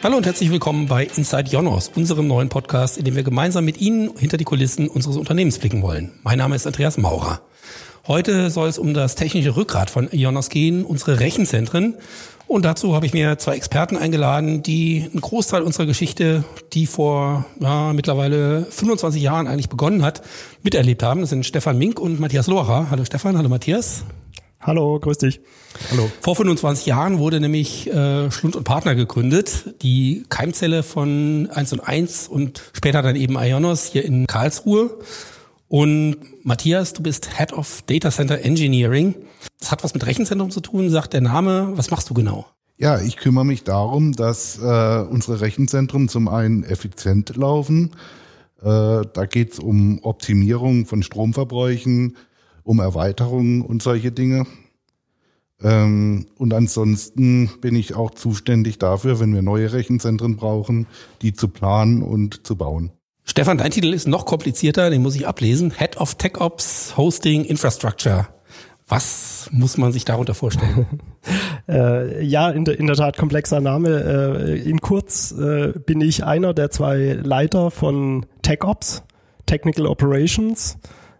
Hallo und herzlich willkommen bei Inside Jonos, unserem neuen Podcast, in dem wir gemeinsam mit Ihnen hinter die Kulissen unseres Unternehmens blicken wollen. Mein Name ist Andreas Maurer. Heute soll es um das technische Rückgrat von Ionos gehen, unsere Rechenzentren. Und dazu habe ich mir zwei Experten eingeladen, die einen Großteil unserer Geschichte, die vor ja, mittlerweile 25 Jahren eigentlich begonnen hat, miterlebt haben. Das sind Stefan Mink und Matthias Locher. Hallo Stefan, hallo Matthias. Hallo, grüß dich. Hallo. Vor 25 Jahren wurde nämlich äh, Schlund und Partner gegründet, die Keimzelle von 1 und 1 und später dann eben Ionos hier in Karlsruhe. Und Matthias, du bist Head of Data Center Engineering. Das hat was mit Rechenzentrum zu tun, sagt der Name. Was machst du genau? Ja, ich kümmere mich darum, dass äh, unsere Rechenzentren zum einen effizient laufen. Äh, da geht es um Optimierung von Stromverbräuchen, um Erweiterungen und solche Dinge. Ähm, und ansonsten bin ich auch zuständig dafür, wenn wir neue Rechenzentren brauchen, die zu planen und zu bauen. Stefan, dein Titel ist noch komplizierter, den muss ich ablesen. Head of Tech Ops Hosting Infrastructure. Was muss man sich darunter vorstellen? äh, ja, in, der, in der Tat komplexer Name. Äh, in kurz äh, bin ich einer der zwei Leiter von Tech Ops, Technical Operations,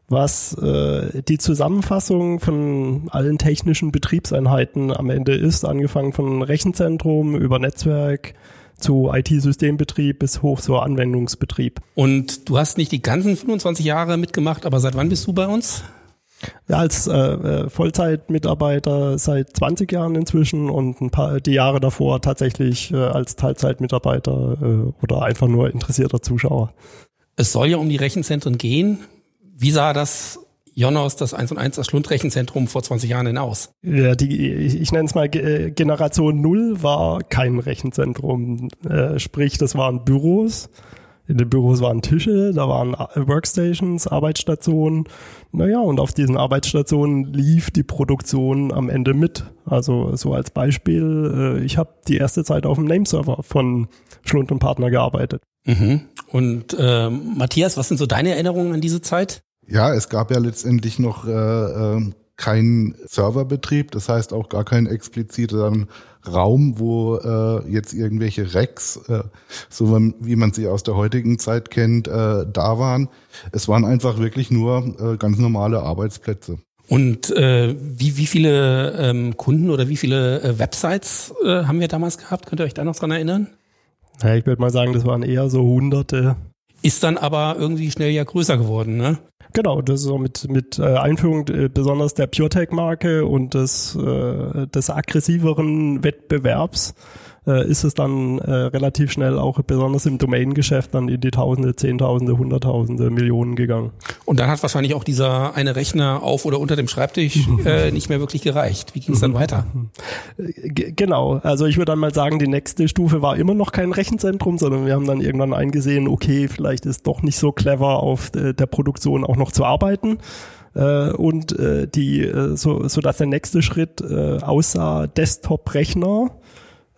was äh, die Zusammenfassung von allen technischen Betriebseinheiten am Ende ist, angefangen von Rechenzentrum über Netzwerk, zu IT-Systembetrieb bis hoch zur Anwendungsbetrieb. Und du hast nicht die ganzen 25 Jahre mitgemacht, aber seit wann bist du bei uns? Ja, als äh, äh Vollzeitmitarbeiter seit 20 Jahren inzwischen und ein paar die Jahre davor tatsächlich äh, als Teilzeitmitarbeiter äh, oder einfach nur interessierter Zuschauer. Es soll ja um die Rechenzentren gehen. Wie sah das Jonas, das 1 und 1, das Schlundrechenzentrum vor 20 Jahren hinaus? Ja, die, ich, ich nenne es mal äh, Generation Null war kein Rechenzentrum. Äh, sprich, das waren Büros. In den Büros waren Tische, da waren äh, Workstations, Arbeitsstationen. Naja, und auf diesen Arbeitsstationen lief die Produktion am Ende mit. Also so als Beispiel, äh, ich habe die erste Zeit auf dem Nameserver von Schlund und Partner gearbeitet. Mhm. Und äh, Matthias, was sind so deine Erinnerungen an diese Zeit? Ja, es gab ja letztendlich noch äh, äh, keinen Serverbetrieb, das heißt auch gar keinen expliziten Raum, wo äh, jetzt irgendwelche Racks, äh, so wie man sie aus der heutigen Zeit kennt, äh, da waren. Es waren einfach wirklich nur äh, ganz normale Arbeitsplätze. Und äh, wie, wie viele ähm, Kunden oder wie viele äh, Websites äh, haben wir damals gehabt? Könnt ihr euch da noch dran erinnern? Ja, ich würde mal sagen, das waren eher so hunderte. Ist dann aber irgendwie schnell ja größer geworden, ne? Genau, das ist so mit, mit äh, Einführung äh, besonders der PureTech-Marke und des, äh, des aggressiveren Wettbewerbs äh, ist es dann äh, relativ schnell auch besonders im Domain-Geschäft dann in die Tausende, Zehntausende, Hunderttausende, Millionen gegangen. Und dann hat wahrscheinlich auch dieser eine Rechner auf oder unter dem Schreibtisch äh, nicht mehr wirklich gereicht. Wie ging es dann weiter? G genau, also ich würde dann mal sagen, die nächste Stufe war immer noch kein Rechenzentrum, sondern wir haben dann irgendwann eingesehen, okay, vielleicht ist doch nicht so clever auf äh, der Produktion auch noch zu arbeiten äh, und äh, die äh, so so dass der nächste Schritt äh, aussah Desktop-Rechner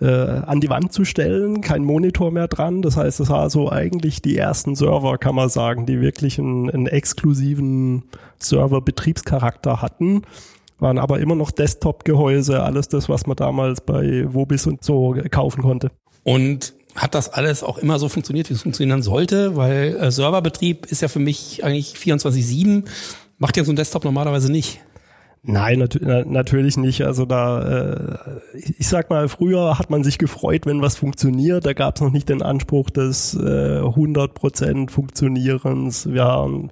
äh, an die Wand zu stellen, kein Monitor mehr dran. Das heißt, es war so eigentlich die ersten Server, kann man sagen, die wirklich einen, einen exklusiven Server-Betriebscharakter hatten waren aber immer noch Desktop-Gehäuse, alles das, was man damals bei Wobis und so kaufen konnte. Und hat das alles auch immer so funktioniert, wie es funktionieren sollte? Weil äh, Serverbetrieb ist ja für mich eigentlich 24-7, macht ja so ein Desktop normalerweise nicht. Nein, nat natürlich nicht. Also da, äh, ich sag mal, früher hat man sich gefreut, wenn was funktioniert. Da gab es noch nicht den Anspruch des äh, 100% Funktionierens. Wir haben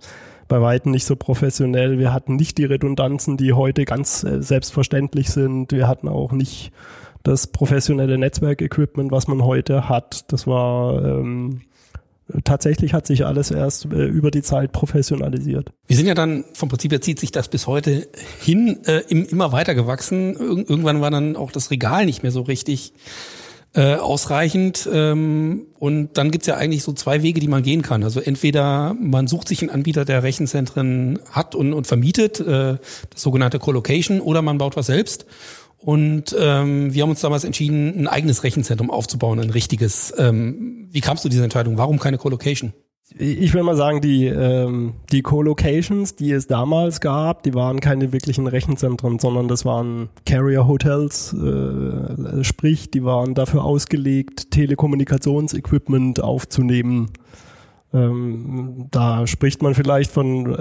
bei weitem nicht so professionell. Wir hatten nicht die Redundanzen, die heute ganz äh, selbstverständlich sind. Wir hatten auch nicht das professionelle Netzwerkequipment, was man heute hat. Das war ähm, tatsächlich hat sich alles erst äh, über die Zeit professionalisiert. Wir sind ja dann, vom Prinzip her zieht sich das bis heute hin, äh, immer weiter gewachsen. Ir irgendwann war dann auch das Regal nicht mehr so richtig äh, ausreichend. Ähm, und dann gibt's ja eigentlich so zwei Wege, die man gehen kann. Also entweder man sucht sich einen Anbieter, der Rechenzentren hat und, und vermietet, äh, das sogenannte Colocation, oder man baut was selbst. Und ähm, wir haben uns damals entschieden, ein eigenes Rechenzentrum aufzubauen, ein richtiges. Ähm, wie kamst du dieser Entscheidung? Warum keine Colocation? Ich will mal sagen, die, ähm, die Co-Locations, die es damals gab, die waren keine wirklichen Rechenzentren, sondern das waren Carrier-Hotels, äh, sprich, die waren dafür ausgelegt, Telekommunikationsequipment aufzunehmen. Ähm, da spricht man vielleicht von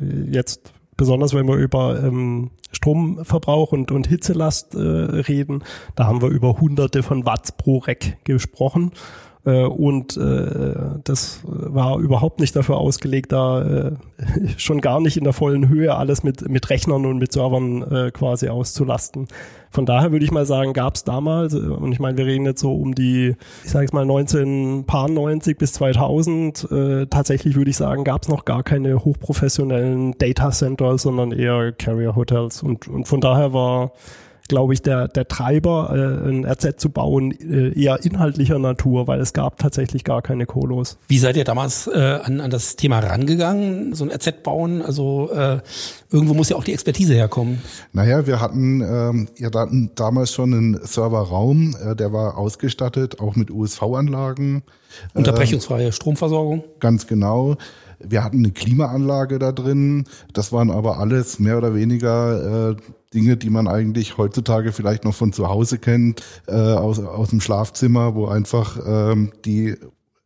äh, jetzt besonders wenn wir über ähm, Stromverbrauch und, und Hitzelast äh, reden, da haben wir über hunderte von Watts pro Rack gesprochen. Äh, und äh, das war überhaupt nicht dafür ausgelegt, da äh, schon gar nicht in der vollen Höhe alles mit, mit Rechnern und mit Servern äh, quasi auszulasten. Von daher würde ich mal sagen, gab es damals, äh, und ich meine, wir reden jetzt so um die, ich sage es mal 1990 bis 2000, äh, tatsächlich würde ich sagen, gab es noch gar keine hochprofessionellen Data Center, sondern eher Carrier Hotels. Und, und von daher war glaube ich, der, der Treiber, äh, ein RZ zu bauen, äh, eher inhaltlicher Natur, weil es gab tatsächlich gar keine Kolos. Wie seid ihr damals äh, an, an das Thema rangegangen, so ein RZ bauen? Also äh, irgendwo muss ja auch die Expertise herkommen. Naja, wir hatten ähm, ja da, damals schon einen Serverraum, äh, der war ausgestattet, auch mit USV-Anlagen. Unterbrechungsfreie äh, Stromversorgung. Ganz genau. Wir hatten eine Klimaanlage da drin. Das waren aber alles mehr oder weniger äh, Dinge, die man eigentlich heutzutage vielleicht noch von zu Hause kennt, äh, aus, aus dem Schlafzimmer, wo einfach ähm, die,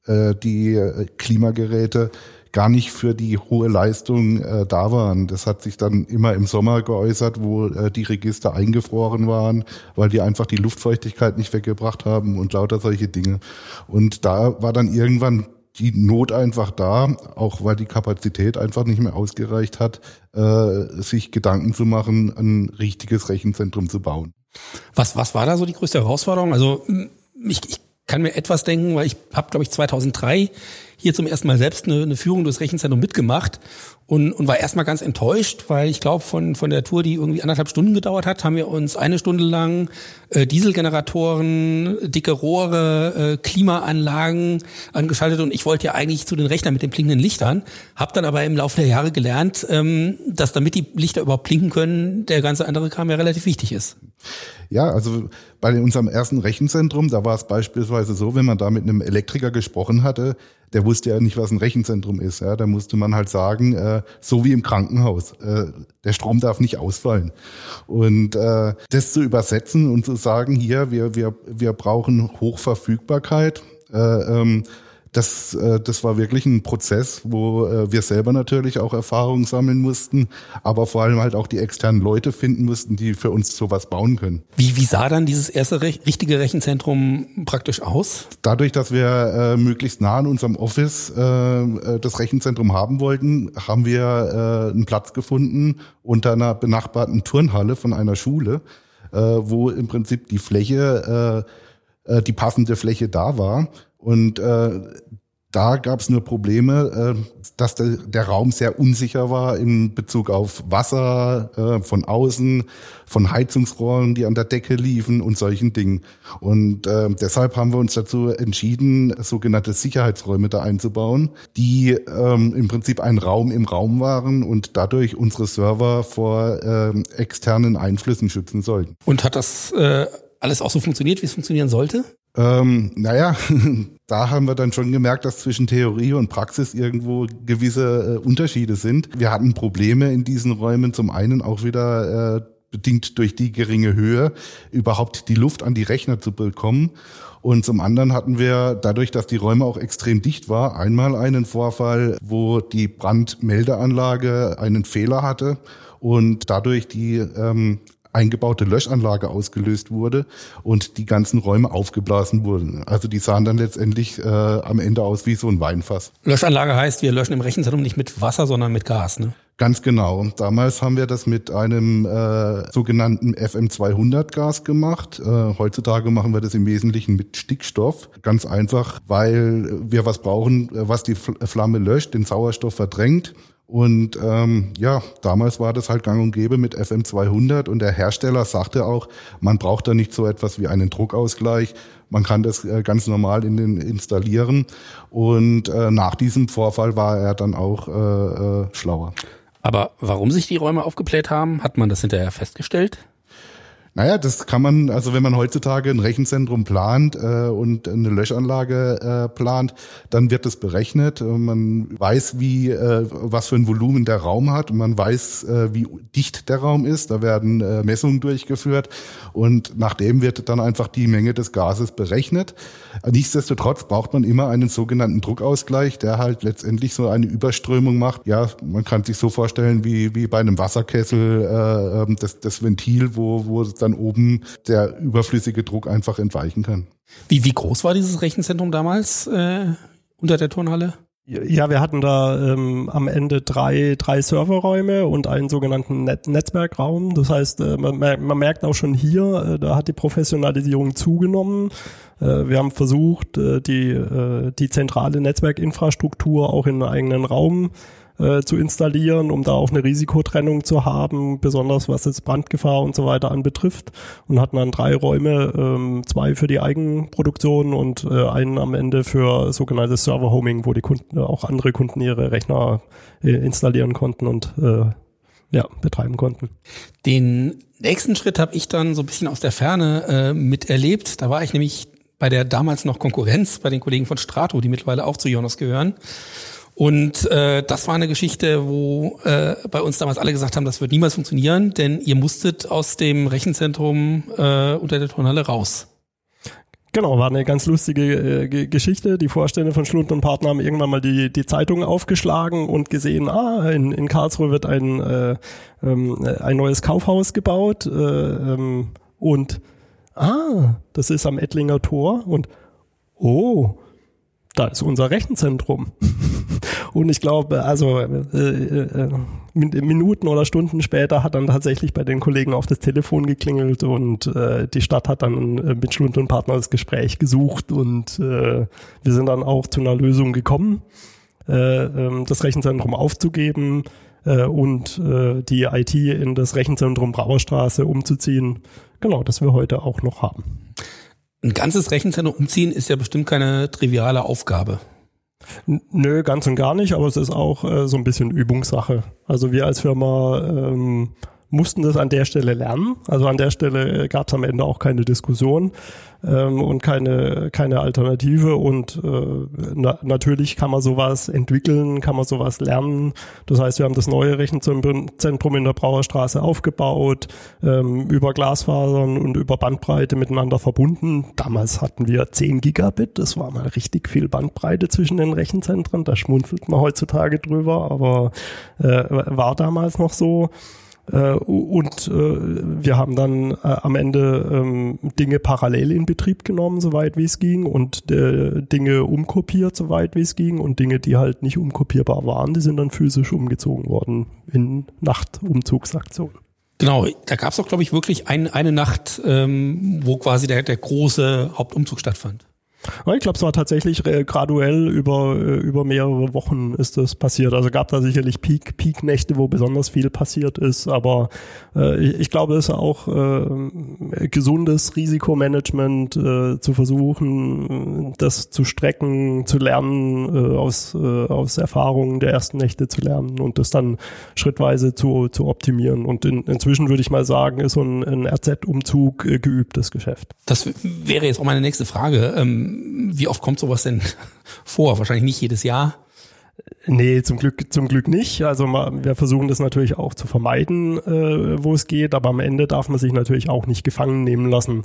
äh, die Klimageräte gar nicht für die hohe Leistung äh, da waren. Das hat sich dann immer im Sommer geäußert, wo äh, die Register eingefroren waren, weil die einfach die Luftfeuchtigkeit nicht weggebracht haben und lauter solche Dinge. Und da war dann irgendwann die Not einfach da, auch weil die Kapazität einfach nicht mehr ausgereicht hat, äh, sich Gedanken zu machen, ein richtiges Rechenzentrum zu bauen. Was, was war da so die größte Herausforderung? Also ich, ich kann mir etwas denken, weil ich habe, glaube ich, 2003 hier zum ersten Mal selbst eine, eine Führung durchs Rechenzentrum mitgemacht und, und war erstmal ganz enttäuscht, weil ich glaube, von, von der Tour, die irgendwie anderthalb Stunden gedauert hat, haben wir uns eine Stunde lang äh, Dieselgeneratoren, dicke Rohre, äh, Klimaanlagen angeschaltet und ich wollte ja eigentlich zu den Rechnern mit den blinkenden Lichtern, habe dann aber im Laufe der Jahre gelernt, ähm, dass damit die Lichter überhaupt blinken können, der ganze andere Kram ja relativ wichtig ist. Ja, also bei unserem ersten Rechenzentrum, da war es beispielsweise so, wenn man da mit einem Elektriker gesprochen hatte, der wusste ja nicht, was ein Rechenzentrum ist. Ja, da musste man halt sagen, äh, so wie im Krankenhaus, äh, der Strom darf nicht ausfallen. Und äh, das zu übersetzen und zu sagen, hier, wir, wir, wir brauchen Hochverfügbarkeit, äh, ähm, das, äh, das war wirklich ein Prozess, wo äh, wir selber natürlich auch Erfahrungen sammeln mussten, aber vor allem halt auch die externen Leute finden mussten, die für uns sowas bauen können. Wie, wie sah dann dieses erste Re richtige Rechenzentrum praktisch aus? Dadurch, dass wir äh, möglichst nah an unserem Office äh, äh das Rechenzentrum haben wollten, haben wir äh, einen Platz gefunden unter einer benachbarten Turnhalle von einer Schule, äh, wo im Prinzip die Fläche, äh, äh die passende Fläche da war. Und äh, da gab es nur Probleme, äh, dass der, Raum sehr unsicher war in Bezug auf Wasser äh, von außen, von Heizungsrohren, die an der Decke liefen und solchen Dingen. Und äh, deshalb haben wir uns dazu entschieden, sogenannte Sicherheitsräume da einzubauen, die ähm, im Prinzip ein Raum im Raum waren und dadurch unsere Server vor externen Einflüssen schützen sollten. Und hat das alles auch so funktioniert, wie es funktionieren sollte? Ähm, naja, da haben wir dann schon gemerkt, dass zwischen Theorie und Praxis irgendwo gewisse äh, Unterschiede sind. Wir hatten Probleme in diesen Räumen, zum einen auch wieder äh, bedingt durch die geringe Höhe, überhaupt die Luft an die Rechner zu bekommen. Und zum anderen hatten wir dadurch, dass die Räume auch extrem dicht war, einmal einen Vorfall, wo die Brandmeldeanlage einen Fehler hatte und dadurch die ähm, eingebaute Löschanlage ausgelöst wurde und die ganzen Räume aufgeblasen wurden. Also die sahen dann letztendlich äh, am Ende aus wie so ein Weinfass. Löschanlage heißt, wir löschen im Rechenzentrum nicht mit Wasser, sondern mit Gas, ne? Ganz genau. Damals haben wir das mit einem äh, sogenannten FM200-Gas gemacht. Äh, heutzutage machen wir das im Wesentlichen mit Stickstoff. Ganz einfach, weil wir was brauchen, was die Flamme löscht, den Sauerstoff verdrängt und ähm, ja, damals war das halt gang und gäbe mit FM200 und der Hersteller sagte auch, man braucht da nicht so etwas wie einen Druckausgleich, man kann das äh, ganz normal in den installieren. Und äh, nach diesem Vorfall war er dann auch äh, äh, schlauer. Aber warum sich die Räume aufgebläht haben, hat man das hinterher festgestellt? Naja, das kann man, also wenn man heutzutage ein Rechenzentrum plant äh, und eine Löschanlage äh, plant, dann wird das berechnet. Man weiß, wie äh, was für ein Volumen der Raum hat und man weiß, äh, wie dicht der Raum ist. Da werden äh, Messungen durchgeführt und nachdem wird dann einfach die Menge des Gases berechnet. Nichtsdestotrotz braucht man immer einen sogenannten Druckausgleich, der halt letztendlich so eine Überströmung macht. Ja, man kann sich so vorstellen wie wie bei einem Wasserkessel äh, ähm, das, das Ventil, wo wo dann oben der überflüssige Druck einfach entweichen kann. Wie, wie groß war dieses Rechenzentrum damals äh, unter der Turnhalle? Ja, wir hatten da ähm, am Ende drei, drei Serverräume und einen sogenannten Net Netzwerkraum. Das heißt, äh, man, man, merkt auch schon hier, äh, da hat die Professionalisierung zugenommen. Äh, wir haben versucht, äh, die, äh, die zentrale Netzwerkinfrastruktur auch in einen eigenen Raum äh, zu installieren, um da auch eine Risikotrennung zu haben, besonders was jetzt Brandgefahr und so weiter anbetrifft. Und hatten dann drei Räume, ähm, zwei für die Eigenproduktion und äh, einen am Ende für sogenanntes Server-Homing, wo die Kunden, auch andere Kunden ihre Rechner äh, installieren konnten und äh, ja, betreiben konnten. Den nächsten Schritt habe ich dann so ein bisschen aus der Ferne äh, miterlebt. Da war ich nämlich bei der damals noch Konkurrenz, bei den Kollegen von Strato, die mittlerweile auch zu Jonas gehören. Und äh, das war eine Geschichte, wo äh, bei uns damals alle gesagt haben, das wird niemals funktionieren, denn ihr musstet aus dem Rechenzentrum äh, unter der Turnhalle raus. Genau, war eine ganz lustige äh, Geschichte. Die Vorstände von Schlund und Partner haben irgendwann mal die, die Zeitung aufgeschlagen und gesehen, ah, in, in Karlsruhe wird ein, äh, ähm, ein neues Kaufhaus gebaut äh, ähm, und ah, das ist am Ettlinger Tor und oh, da ist unser Rechenzentrum. Und ich glaube, also äh, äh, Minuten oder Stunden später hat dann tatsächlich bei den Kollegen auf das Telefon geklingelt und äh, die Stadt hat dann äh, mit Schlund und Partner das Gespräch gesucht und äh, wir sind dann auch zu einer Lösung gekommen, äh, äh, das Rechenzentrum aufzugeben äh, und äh, die IT in das Rechenzentrum Brauerstraße umzuziehen. Genau, das wir heute auch noch haben. Ein ganzes Rechenzentrum umziehen ist ja bestimmt keine triviale Aufgabe. Nö, ganz und gar nicht, aber es ist auch äh, so ein bisschen Übungssache. Also wir als Firma ähm, mussten das an der Stelle lernen. Also an der Stelle gab es am Ende auch keine Diskussion ähm, und keine, keine Alternative. Und äh, na, natürlich kann man sowas entwickeln, kann man sowas lernen. Das heißt, wir haben das neue Rechenzentrum in der Brauerstraße aufgebaut, ähm, über Glasfasern und über Bandbreite miteinander verbunden. Damals hatten wir 10 Gigabit, das war mal richtig viel Bandbreite zwischen den Rechenzentren. Da schmunzelt man heutzutage drüber, aber äh, war damals noch so. Äh, und äh, wir haben dann äh, am Ende ähm, Dinge parallel in Betrieb genommen, soweit wie es ging, und Dinge umkopiert, soweit wie es ging, und Dinge, die halt nicht umkopierbar waren, die sind dann physisch umgezogen worden in Nachtumzugsaktionen. Genau, da gab es auch, glaube ich, wirklich ein, eine Nacht, ähm, wo quasi der, der große Hauptumzug stattfand. Ich glaube, es war tatsächlich äh, graduell über, äh, über mehrere Wochen ist das passiert. Also gab da sicherlich Peak, Peak-Nächte, wo besonders viel passiert ist. Aber äh, ich, glaube, es ist auch äh, gesundes Risikomanagement äh, zu versuchen, das zu strecken, zu lernen, äh, aus, aus Erfahrungen der ersten Nächte zu lernen und das dann schrittweise zu, zu optimieren. Und in, inzwischen würde ich mal sagen, ist so ein, ein RZ-Umzug geübtes Geschäft. Das wäre jetzt auch meine nächste Frage. Ähm wie oft kommt sowas denn vor? Wahrscheinlich nicht jedes Jahr. Nee, zum Glück, zum Glück nicht. Also wir versuchen das natürlich auch zu vermeiden, äh, wo es geht, aber am Ende darf man sich natürlich auch nicht gefangen nehmen lassen.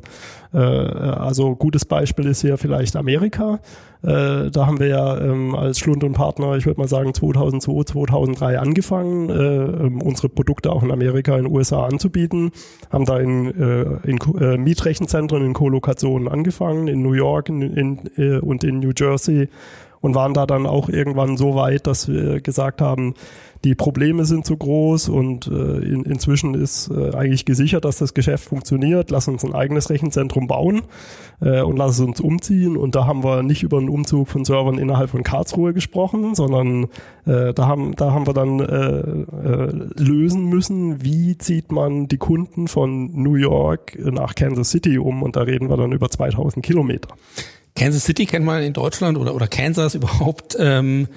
Äh, also gutes Beispiel ist hier vielleicht Amerika. Äh, da haben wir ja ähm, als Schlund und Partner, ich würde mal sagen 2002, 2003 angefangen, äh, ähm, unsere Produkte auch in Amerika, in den USA anzubieten. Haben da in, äh, in äh, Mietrechenzentren, in Kolokationen angefangen, in New York in, in, äh, und in New Jersey und waren da dann auch irgendwann so weit, dass wir gesagt haben, die Probleme sind zu groß und äh, in, inzwischen ist äh, eigentlich gesichert, dass das Geschäft funktioniert. Lass uns ein eigenes Rechenzentrum bauen äh, und lass es uns umziehen. Und da haben wir nicht über einen Umzug von Servern innerhalb von Karlsruhe gesprochen, sondern äh, da, haben, da haben wir dann äh, äh, lösen müssen, wie zieht man die Kunden von New York nach Kansas City um. Und da reden wir dann über 2000 Kilometer. Kansas City kennt man in Deutschland oder, oder Kansas überhaupt, ähm,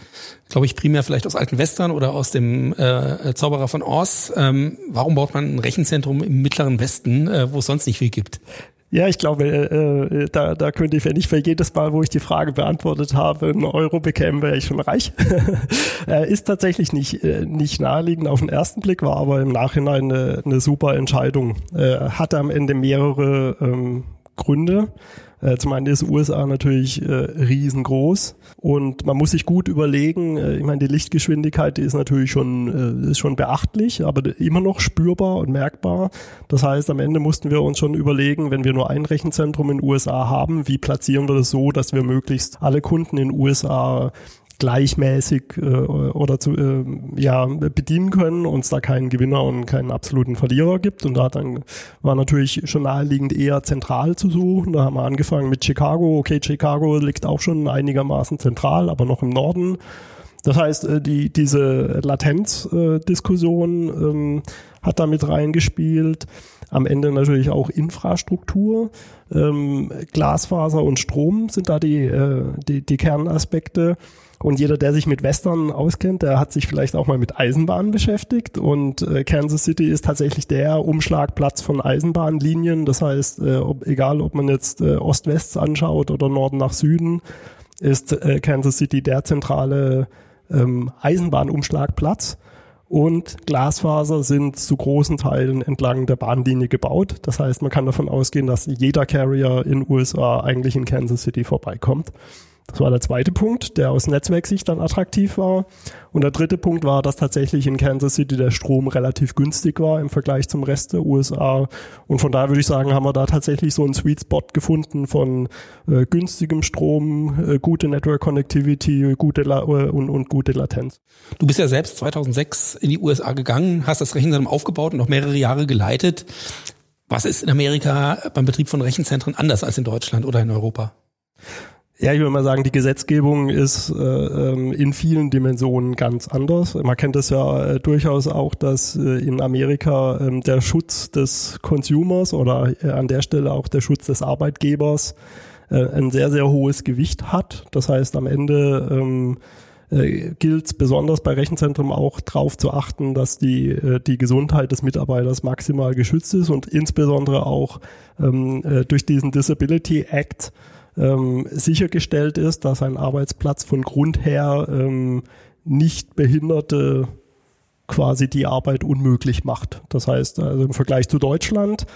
glaube ich, primär vielleicht aus alten Western oder aus dem äh, Zauberer von Oz. Ähm, warum baut man ein Rechenzentrum im mittleren Westen, äh, wo es sonst nicht viel gibt? Ja, ich glaube, äh, da, da könnte ich, wenn ich für jedes Mal, wo ich die Frage beantwortet habe, einen Euro bekäme, wäre ich schon reich. äh, ist tatsächlich nicht, äh, nicht naheliegend auf den ersten Blick, war aber im Nachhinein eine, eine super Entscheidung. Äh, hatte am Ende mehrere ähm, Gründe. Äh, zum einen ist USA natürlich äh, riesengroß und man muss sich gut überlegen, äh, ich meine, die Lichtgeschwindigkeit die ist natürlich schon, äh, ist schon beachtlich, aber immer noch spürbar und merkbar. Das heißt, am Ende mussten wir uns schon überlegen, wenn wir nur ein Rechenzentrum in USA haben, wie platzieren wir das so, dass wir möglichst alle Kunden in USA gleichmäßig äh, oder zu, äh, ja, bedienen können und es da keinen Gewinner und keinen absoluten Verlierer gibt. Und da dann war natürlich schon naheliegend eher zentral zu suchen. Da haben wir angefangen mit Chicago. Okay, Chicago liegt auch schon einigermaßen zentral, aber noch im Norden. Das heißt, äh, die, diese Latenzdiskussion äh, ähm, hat da mit reingespielt. Am Ende natürlich auch Infrastruktur. Ähm, Glasfaser und Strom sind da die, äh, die, die Kernaspekte. Und jeder, der sich mit Western auskennt, der hat sich vielleicht auch mal mit Eisenbahnen beschäftigt. Und äh, Kansas City ist tatsächlich der Umschlagplatz von Eisenbahnlinien. Das heißt, äh, ob, egal ob man jetzt äh, Ost-West anschaut oder Norden nach Süden, ist äh, Kansas City der zentrale ähm, Eisenbahnumschlagplatz. Und Glasfaser sind zu großen Teilen entlang der Bahnlinie gebaut. Das heißt, man kann davon ausgehen, dass jeder Carrier in USA eigentlich in Kansas City vorbeikommt. Das war der zweite Punkt, der aus Netzwerksicht dann attraktiv war. Und der dritte Punkt war, dass tatsächlich in Kansas City der Strom relativ günstig war im Vergleich zum Rest der USA. Und von daher würde ich sagen, haben wir da tatsächlich so einen Sweet Spot gefunden von äh, günstigem Strom, äh, gute Network Connectivity, gute La äh, und, und gute Latenz. Du bist ja selbst 2006 in die USA gegangen, hast das Rechenzentrum aufgebaut und noch mehrere Jahre geleitet. Was ist in Amerika beim Betrieb von Rechenzentren anders als in Deutschland oder in Europa? Ja, ich würde mal sagen, die Gesetzgebung ist äh, ähm, in vielen Dimensionen ganz anders. Man kennt es ja äh, durchaus auch, dass äh, in Amerika äh, der Schutz des Consumers oder äh, an der Stelle auch der Schutz des Arbeitgebers äh, ein sehr, sehr hohes Gewicht hat. Das heißt, am Ende ähm, äh, gilt besonders bei Rechenzentren auch darauf zu achten, dass die, die Gesundheit des Mitarbeiters maximal geschützt ist und insbesondere auch ähm, äh, durch diesen Disability Act ähm, sichergestellt ist, dass ein Arbeitsplatz von Grund her ähm, nicht Behinderte quasi die Arbeit unmöglich macht. Das heißt, also im Vergleich zu Deutschland,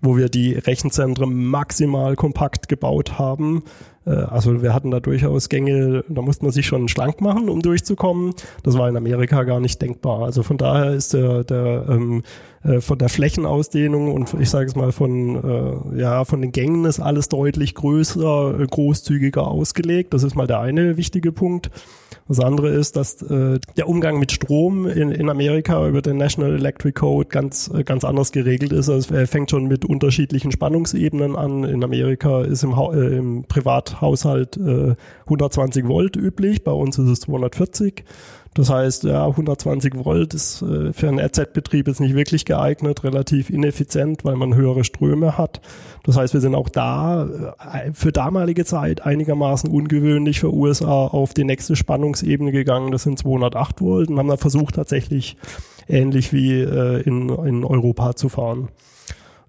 wo wir die Rechenzentren maximal kompakt gebaut haben, also wir hatten da durchaus Gänge, da musste man sich schon schlank machen, um durchzukommen. Das war in Amerika gar nicht denkbar. Also von daher ist der, der ähm, äh, von der Flächenausdehnung und ich sage es mal von äh, ja von den Gängen ist alles deutlich größer, äh, großzügiger ausgelegt. Das ist mal der eine wichtige Punkt. Das andere ist, dass äh, der Umgang mit Strom in, in Amerika über den National Electric Code ganz, äh, ganz anders geregelt ist. Also er fängt schon mit unterschiedlichen Spannungsebenen an. In Amerika ist im, äh, im Privathaushalt äh, 120 Volt üblich, bei uns ist es 240. Das heißt, ja, 120 Volt ist äh, für einen RZ-Betrieb jetzt nicht wirklich geeignet, relativ ineffizient, weil man höhere Ströme hat. Das heißt, wir sind auch da äh, für damalige Zeit einigermaßen ungewöhnlich für USA auf die nächste Spannungsebene gegangen. Das sind 208 Volt und haben da versucht tatsächlich ähnlich wie äh, in, in Europa zu fahren.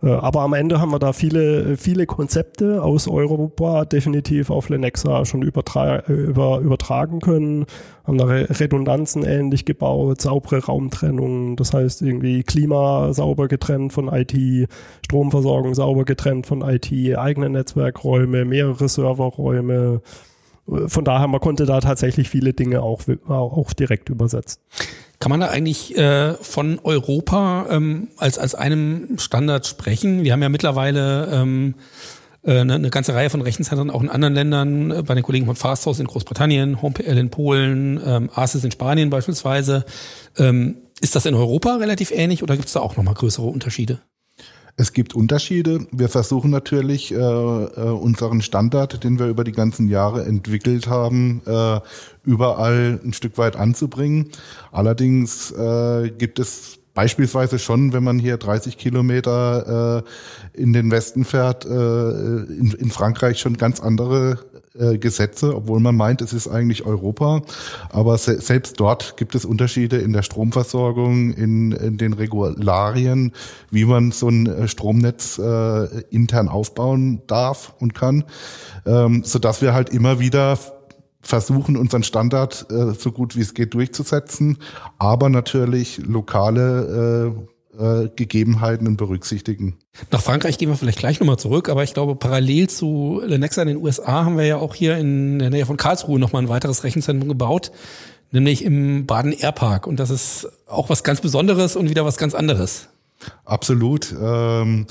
Äh, aber am Ende haben wir da viele, viele Konzepte aus Europa definitiv auf Lenexa schon übertra über, übertragen können, haben da Redundanzen ähnlich gebaut, saubere Raumtrennung, das heißt irgendwie Klima sauber getrennt von IT, Stromversorgung sauber getrennt von IT, eigene Netzwerkräume, mehrere Serverräume. Von daher, man konnte da tatsächlich viele Dinge auch, auch direkt übersetzen. Kann man da eigentlich äh, von Europa ähm, als, als einem Standard sprechen? Wir haben ja mittlerweile ähm, äh, eine, eine ganze Reihe von Rechenzentren auch in anderen Ländern, äh, bei den Kollegen von Fasthouse in Großbritannien, HomePL in Polen, ähm, ASIS in Spanien beispielsweise. Ähm, ist das in Europa relativ ähnlich oder gibt es da auch nochmal größere Unterschiede? Es gibt Unterschiede. Wir versuchen natürlich, äh, äh, unseren Standard, den wir über die ganzen Jahre entwickelt haben, äh, überall ein Stück weit anzubringen. Allerdings äh, gibt es beispielsweise schon, wenn man hier 30 Kilometer äh, in den Westen fährt, äh, in, in Frankreich schon ganz andere äh, Gesetze, obwohl man meint, es ist eigentlich Europa. Aber se selbst dort gibt es Unterschiede in der Stromversorgung, in, in den Regularien, wie man so ein äh, Stromnetz äh, intern aufbauen darf und kann, ähm, so dass wir halt immer wieder versuchen, unseren Standard äh, so gut wie es geht durchzusetzen, aber natürlich lokale äh, äh, Gegebenheiten berücksichtigen. Nach Frankreich gehen wir vielleicht gleich nochmal zurück, aber ich glaube, parallel zu Lenexa in den USA haben wir ja auch hier in der Nähe von Karlsruhe nochmal ein weiteres Rechenzentrum gebaut, nämlich im Baden Airpark. Und das ist auch was ganz Besonderes und wieder was ganz anderes. Absolut. Ähm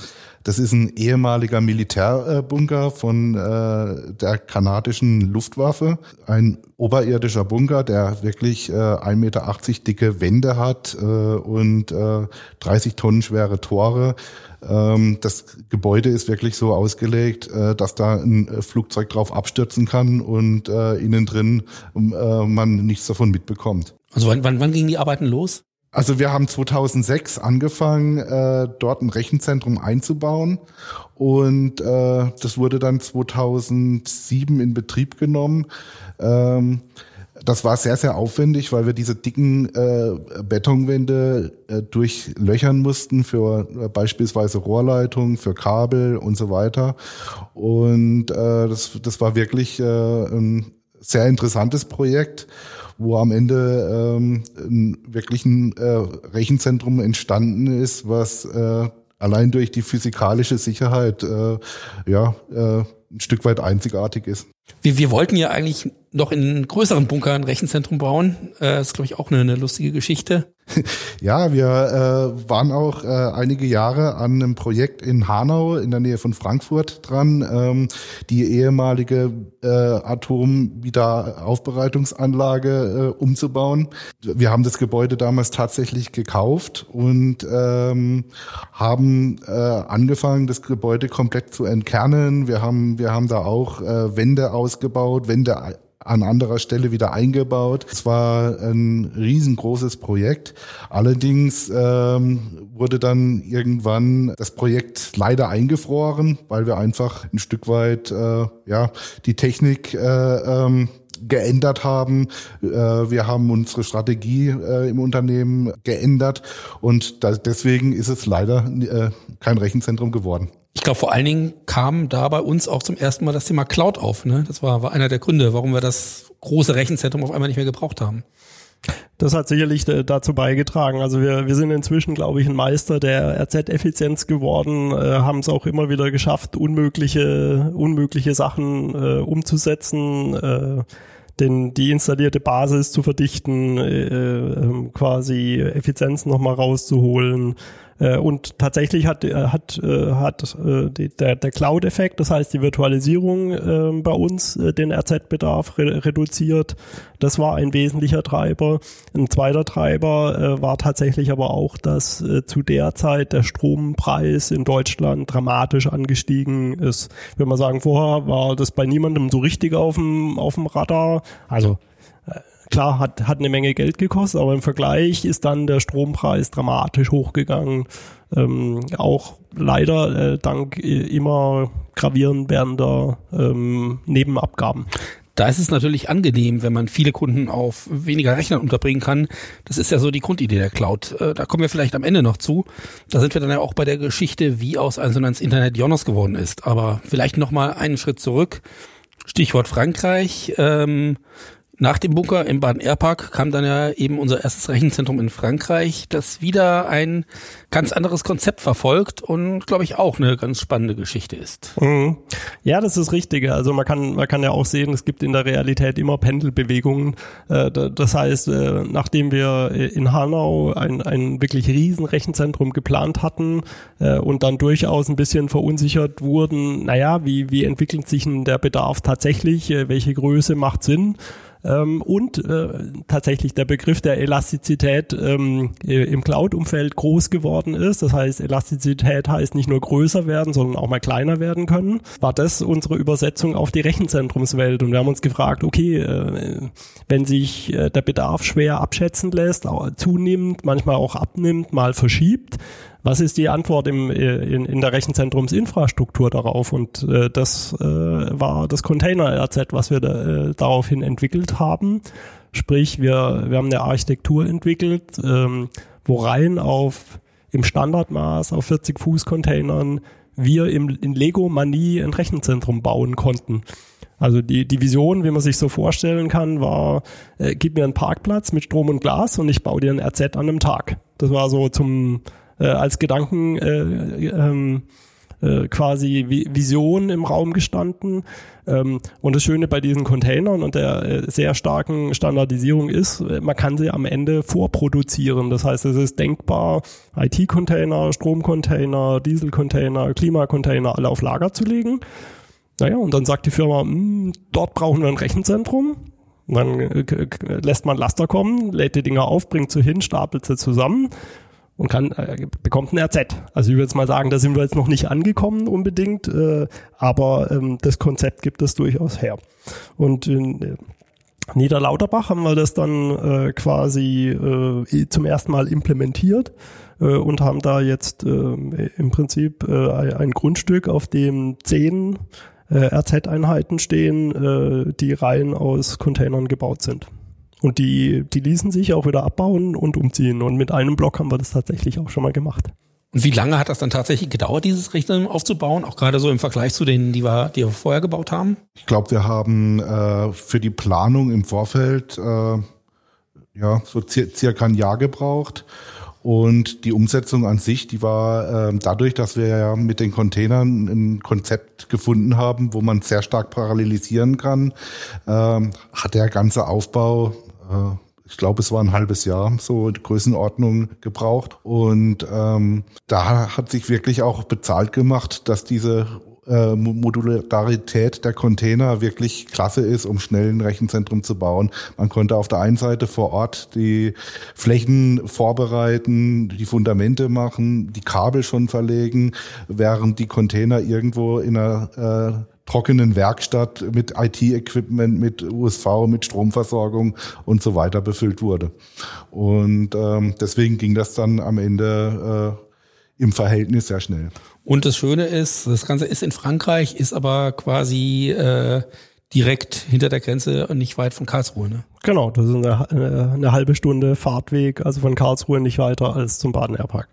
das ist ein ehemaliger Militärbunker von äh, der kanadischen Luftwaffe. Ein oberirdischer Bunker, der wirklich äh, 1,80 Meter dicke Wände hat äh, und äh, 30 Tonnen schwere Tore. Ähm, das Gebäude ist wirklich so ausgelegt, äh, dass da ein äh, Flugzeug drauf abstürzen kann und äh, innen drin äh, man nichts davon mitbekommt. Also wann, wann, wann gingen die Arbeiten los? Also wir haben 2006 angefangen, äh, dort ein Rechenzentrum einzubauen und äh, das wurde dann 2007 in Betrieb genommen. Ähm, das war sehr, sehr aufwendig, weil wir diese dicken äh, Betonwände äh, durchlöchern mussten für äh, beispielsweise Rohrleitungen, für Kabel und so weiter. Und äh, das, das war wirklich äh, ein sehr interessantes Projekt wo am Ende ähm, ein, wirklich ein äh, Rechenzentrum entstanden ist, was äh, allein durch die physikalische Sicherheit äh, ja äh, ein Stück weit einzigartig ist. Wir, wir wollten ja eigentlich noch in größeren Bunker ein Rechenzentrum bauen. Äh, das ist, glaube ich, auch eine, eine lustige Geschichte. Ja, wir äh, waren auch äh, einige Jahre an einem Projekt in Hanau in der Nähe von Frankfurt dran, ähm, die ehemalige äh, Atomwiederaufbereitungsanlage äh, umzubauen. Wir haben das Gebäude damals tatsächlich gekauft und ähm, haben äh, angefangen, das Gebäude komplett zu entkernen. Wir haben, wir haben da auch äh, Wände ausgebaut, Wände an anderer Stelle wieder eingebaut. Es war ein riesengroßes Projekt. Allerdings ähm, wurde dann irgendwann das Projekt leider eingefroren, weil wir einfach ein Stück weit äh, ja die Technik äh, ähm, geändert haben. Äh, wir haben unsere Strategie äh, im Unternehmen geändert und deswegen ist es leider äh, kein Rechenzentrum geworden. Ich glaube, vor allen Dingen kam da bei uns auch zum ersten Mal das Thema Cloud auf. Ne? Das war, war einer der Gründe, warum wir das große Rechenzentrum auf einmal nicht mehr gebraucht haben. Das hat sicherlich äh, dazu beigetragen. Also wir, wir sind inzwischen, glaube ich, ein Meister der RZ-Effizienz geworden, äh, haben es auch immer wieder geschafft, unmögliche, unmögliche Sachen äh, umzusetzen. Äh, den, die installierte Basis zu verdichten, äh, äh, quasi Effizienzen nochmal rauszuholen, und tatsächlich hat, äh, hat, äh, hat der, der Cloud-Effekt, das heißt die Virtualisierung bei uns den RZ-Bedarf reduziert. Das war ein wesentlicher Treiber. Ein zweiter Treiber war tatsächlich aber auch, dass zu der Zeit der Strompreis in Deutschland dramatisch angestiegen ist. Würde mal sagen, vorher war das bei niemandem so richtig auf dem, auf dem Radar. Also Klar, hat, hat eine Menge Geld gekostet, aber im Vergleich ist dann der Strompreis dramatisch hochgegangen. Ähm, auch leider äh, dank äh, immer gravierend werdender ähm, Nebenabgaben. Da ist es natürlich angenehm, wenn man viele Kunden auf weniger Rechnern unterbringen kann. Das ist ja so die Grundidee der Cloud. Äh, da kommen wir vielleicht am Ende noch zu. Da sind wir dann ja auch bei der Geschichte, wie aus ins Internet Jonas geworden ist. Aber vielleicht noch mal einen Schritt zurück. Stichwort Frankreich. Ähm, nach dem Bunker im Baden-Airpark kam dann ja eben unser erstes Rechenzentrum in Frankreich, das wieder ein ganz anderes Konzept verfolgt und glaube ich auch eine ganz spannende Geschichte ist. Mhm. Ja, das ist richtig. Also man kann, man kann ja auch sehen, es gibt in der Realität immer Pendelbewegungen. Äh, das heißt, äh, nachdem wir in Hanau ein, ein wirklich riesen Rechenzentrum geplant hatten äh, und dann durchaus ein bisschen verunsichert wurden, naja, wie, wie entwickelt sich denn der Bedarf tatsächlich? Welche Größe macht Sinn? Ähm, und äh, tatsächlich der Begriff der Elastizität ähm, im Cloud-Umfeld groß geworden ist. Das heißt, Elastizität heißt nicht nur größer werden, sondern auch mal kleiner werden können. War das unsere Übersetzung auf die Rechenzentrumswelt? Und wir haben uns gefragt, okay, äh, wenn sich äh, der Bedarf schwer abschätzen lässt, zunimmt, manchmal auch abnimmt, mal verschiebt, was ist die Antwort im, äh, in, in der Rechenzentrumsinfrastruktur darauf? Und äh, das äh, war das Container-RZ, was wir da, äh, daraufhin entwickelt haben. Sprich, wir, wir haben eine Architektur entwickelt, ähm, wo rein auf im Standardmaß auf 40 Fuß Containern wir im, in Lego Manie ein Rechenzentrum bauen konnten. Also die, die Vision, wie man sich so vorstellen kann, war, äh, gib mir einen Parkplatz mit Strom und Glas und ich baue dir ein RZ an einem Tag. Das war so zum äh, als Gedanken äh, ähm, äh, quasi Vision im Raum gestanden. Ähm, und das Schöne bei diesen Containern und der äh, sehr starken Standardisierung ist, äh, man kann sie am Ende vorproduzieren. Das heißt, es ist denkbar, IT-Container, Stromcontainer, Dieselcontainer, Klimacontainer alle auf Lager zu legen. Naja, und dann sagt die Firma, hm, dort brauchen wir ein Rechenzentrum. dann äh, lässt man Laster kommen, lädt die Dinger auf, bringt sie hin, stapelt sie zusammen und kann, äh, bekommt ein RZ. Also ich würde jetzt mal sagen, da sind wir jetzt noch nicht angekommen unbedingt, äh, aber ähm, das Konzept gibt es durchaus her. Und in äh, Niederlauterbach haben wir das dann äh, quasi äh, zum ersten Mal implementiert äh, und haben da jetzt äh, im Prinzip äh, ein Grundstück, auf dem zehn äh, RZ-Einheiten stehen, äh, die rein aus Containern gebaut sind. Und die, die ließen sich auch wieder abbauen und umziehen. Und mit einem Block haben wir das tatsächlich auch schon mal gemacht. Und wie lange hat das dann tatsächlich gedauert, dieses Rechnen aufzubauen? Auch gerade so im Vergleich zu denen, die wir, die wir vorher gebaut haben? Ich glaube, wir haben äh, für die Planung im Vorfeld äh, ja so circa ein Jahr gebraucht. Und die Umsetzung an sich, die war äh, dadurch, dass wir ja mit den Containern ein Konzept gefunden haben, wo man sehr stark parallelisieren kann, äh, hat der ganze Aufbau äh, ich glaube, es war ein halbes Jahr, so Größenordnung gebraucht. Und ähm, da hat sich wirklich auch bezahlt gemacht, dass diese äh, Modularität der Container wirklich klasse ist, um schnell ein Rechenzentrum zu bauen. Man konnte auf der einen Seite vor Ort die Flächen vorbereiten, die Fundamente machen, die Kabel schon verlegen, während die Container irgendwo in einer äh, trockenen Werkstatt mit IT-Equipment, mit USV, mit Stromversorgung und so weiter befüllt wurde. Und ähm, deswegen ging das dann am Ende äh, im Verhältnis sehr schnell. Und das Schöne ist, das Ganze ist in Frankreich, ist aber quasi äh, direkt hinter der Grenze und nicht weit von Karlsruhe. Ne? Genau, das ist eine, eine, eine halbe Stunde Fahrtweg, also von Karlsruhe nicht weiter als zum Baden-Airpark.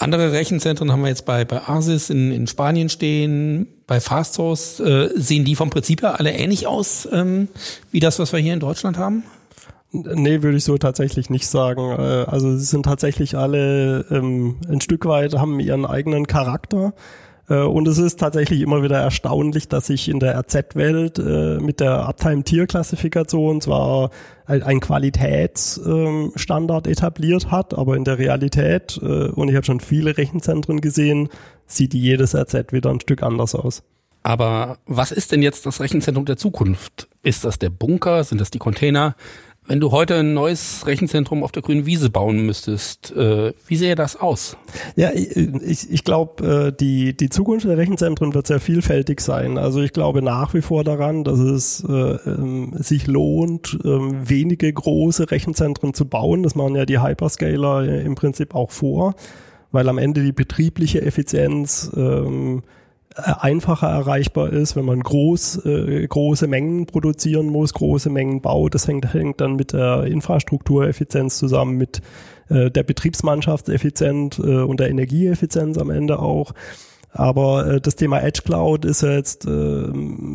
Andere Rechenzentren haben wir jetzt bei, bei Arsis in, in Spanien stehen, bei Fasthouse. Äh, sehen die vom Prinzip her alle ähnlich aus ähm, wie das, was wir hier in Deutschland haben? Nee, würde ich so tatsächlich nicht sagen. Äh, also sie sind tatsächlich alle ähm, ein Stück weit, haben ihren eigenen Charakter. Äh, und es ist tatsächlich immer wieder erstaunlich, dass sich in der RZ-Welt äh, mit der Uptime-Tier-Klassifikation zwar ein Qualitätsstandard etabliert hat, aber in der Realität, äh, und ich habe schon viele Rechenzentren gesehen, sieht jedes RZ wieder ein Stück anders aus. Aber was ist denn jetzt das Rechenzentrum der Zukunft? Ist das der Bunker? Sind das die Container? Wenn du heute ein neues Rechenzentrum auf der grünen Wiese bauen müsstest, äh, wie sähe das aus? Ja, ich, ich glaube, äh, die, die Zukunft der Rechenzentren wird sehr vielfältig sein. Also ich glaube nach wie vor daran, dass es äh, ähm, sich lohnt, äh, wenige große Rechenzentren zu bauen. Das machen ja die Hyperscaler äh, im Prinzip auch vor, weil am Ende die betriebliche Effizienz ähm, äh, einfacher erreichbar ist, wenn man groß, äh, große Mengen produzieren muss, große Mengen baut. Das hängt, hängt dann mit der Infrastruktureffizienz zusammen, mit äh, der Betriebsmannschaftseffizienz äh, und der Energieeffizienz am Ende auch. Aber äh, das Thema Edge Cloud ist ja jetzt äh,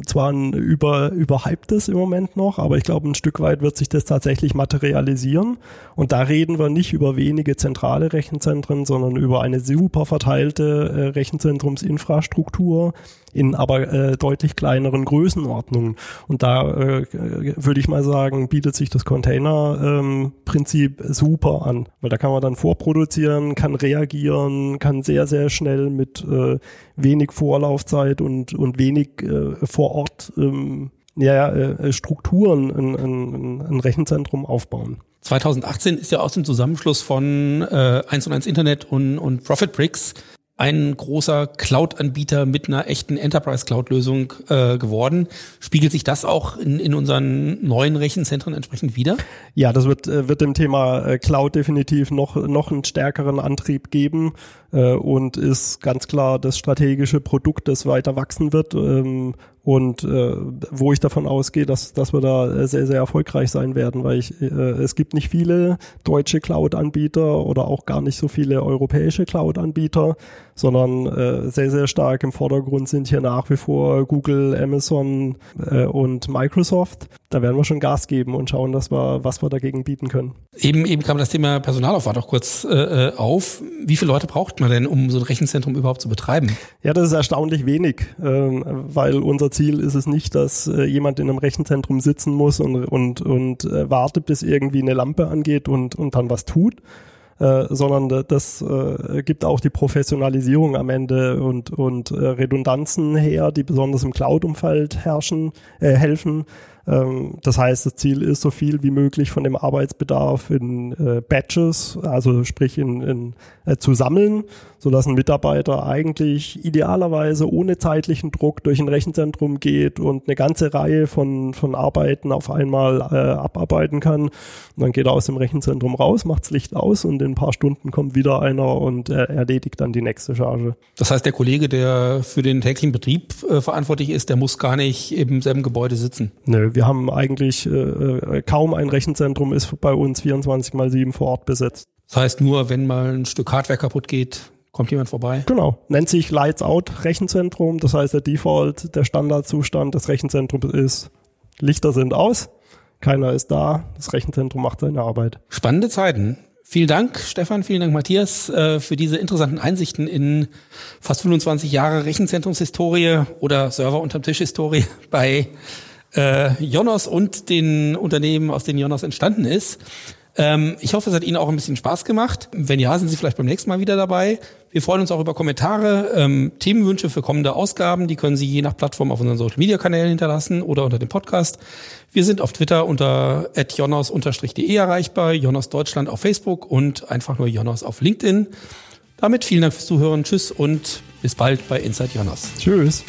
zwar ein über, überhyptes im Moment noch, aber ich glaube, ein Stück weit wird sich das tatsächlich materialisieren. Und da reden wir nicht über wenige zentrale Rechenzentren, sondern über eine super verteilte äh, Rechenzentrumsinfrastruktur, in aber äh, deutlich kleineren Größenordnungen. Und da äh, würde ich mal sagen, bietet sich das Container-Prinzip ähm, super an, weil da kann man dann vorproduzieren, kann reagieren, kann sehr, sehr schnell mit äh, wenig Vorlaufzeit und, und wenig äh, vor Ort ähm, ja, äh, Strukturen ein, ein, ein Rechenzentrum aufbauen. 2018 ist ja aus dem Zusammenschluss von äh, 1 und 1 Internet und, und ProfitBricks ein großer Cloud-Anbieter mit einer echten Enterprise-Cloud-Lösung äh, geworden. Spiegelt sich das auch in, in unseren neuen Rechenzentren entsprechend wieder? Ja, das wird, äh, wird dem Thema äh, Cloud definitiv noch, noch einen stärkeren Antrieb geben äh, und ist ganz klar das strategische Produkt, das weiter wachsen wird ähm, und äh, wo ich davon ausgehe, dass, dass wir da sehr, sehr erfolgreich sein werden, weil ich, äh, es gibt nicht viele deutsche Cloud-Anbieter oder auch gar nicht so viele europäische Cloud-Anbieter, sondern äh, sehr, sehr stark im Vordergrund sind hier nach wie vor Google, Amazon äh, und Microsoft. Da werden wir schon Gas geben und schauen, dass wir, was wir dagegen bieten können. Eben, eben kam das Thema Personalaufwand auch kurz äh, äh auf. Wie viele Leute braucht man denn, um so ein Rechenzentrum überhaupt zu betreiben? Ja, das ist erstaunlich wenig, äh, weil unser Ziel ist es nicht, dass äh, jemand in einem Rechenzentrum sitzen muss und, und, und äh, wartet, bis irgendwie eine Lampe angeht und, und dann was tut. Äh, sondern das äh, gibt auch die Professionalisierung am Ende und, und äh, Redundanzen her, die besonders im Cloud-Umfeld herrschen, äh, helfen. Ähm, das heißt, das Ziel ist, so viel wie möglich von dem Arbeitsbedarf in äh, Batches, also sprich in, in äh, zu sammeln, so dass ein Mitarbeiter eigentlich idealerweise ohne zeitlichen Druck durch ein Rechenzentrum geht und eine ganze Reihe von, von Arbeiten auf einmal äh, abarbeiten kann. Und dann geht er aus dem Rechenzentrum raus, macht das Licht aus und in ein paar Stunden kommt wieder einer und er erledigt dann die nächste Charge. Das heißt, der Kollege, der für den täglichen Betrieb äh, verantwortlich ist, der muss gar nicht im selben Gebäude sitzen. Nö, wir haben eigentlich äh, äh, kaum ein Rechenzentrum ist bei uns 24 mal 7 vor Ort besetzt. Das heißt, nur wenn mal ein Stück Hardware kaputt geht, kommt jemand vorbei? Genau. Nennt sich Lights Out Rechenzentrum. Das heißt, der Default, der Standardzustand des Rechenzentrums ist, Lichter sind aus, keiner ist da, das Rechenzentrum macht seine Arbeit. Spannende Zeiten. Vielen Dank, Stefan, vielen Dank, Matthias, äh, für diese interessanten Einsichten in fast 25 Jahre Rechenzentrumshistorie oder Server unterm Tisch Historie bei äh, Jonas und den Unternehmen, aus denen Jonas entstanden ist. Ähm, ich hoffe, es hat Ihnen auch ein bisschen Spaß gemacht. Wenn ja, sind Sie vielleicht beim nächsten Mal wieder dabei. Wir freuen uns auch über Kommentare, ähm, Themenwünsche für kommende Ausgaben. Die können Sie je nach Plattform auf unseren Social-Media-Kanälen hinterlassen oder unter dem Podcast. Wir sind auf Twitter unter jonas-de erreichbar, Jonas Deutschland auf Facebook und einfach nur Jonas auf LinkedIn. Damit vielen Dank fürs Zuhören. Tschüss und bis bald bei Inside Jonas. Tschüss.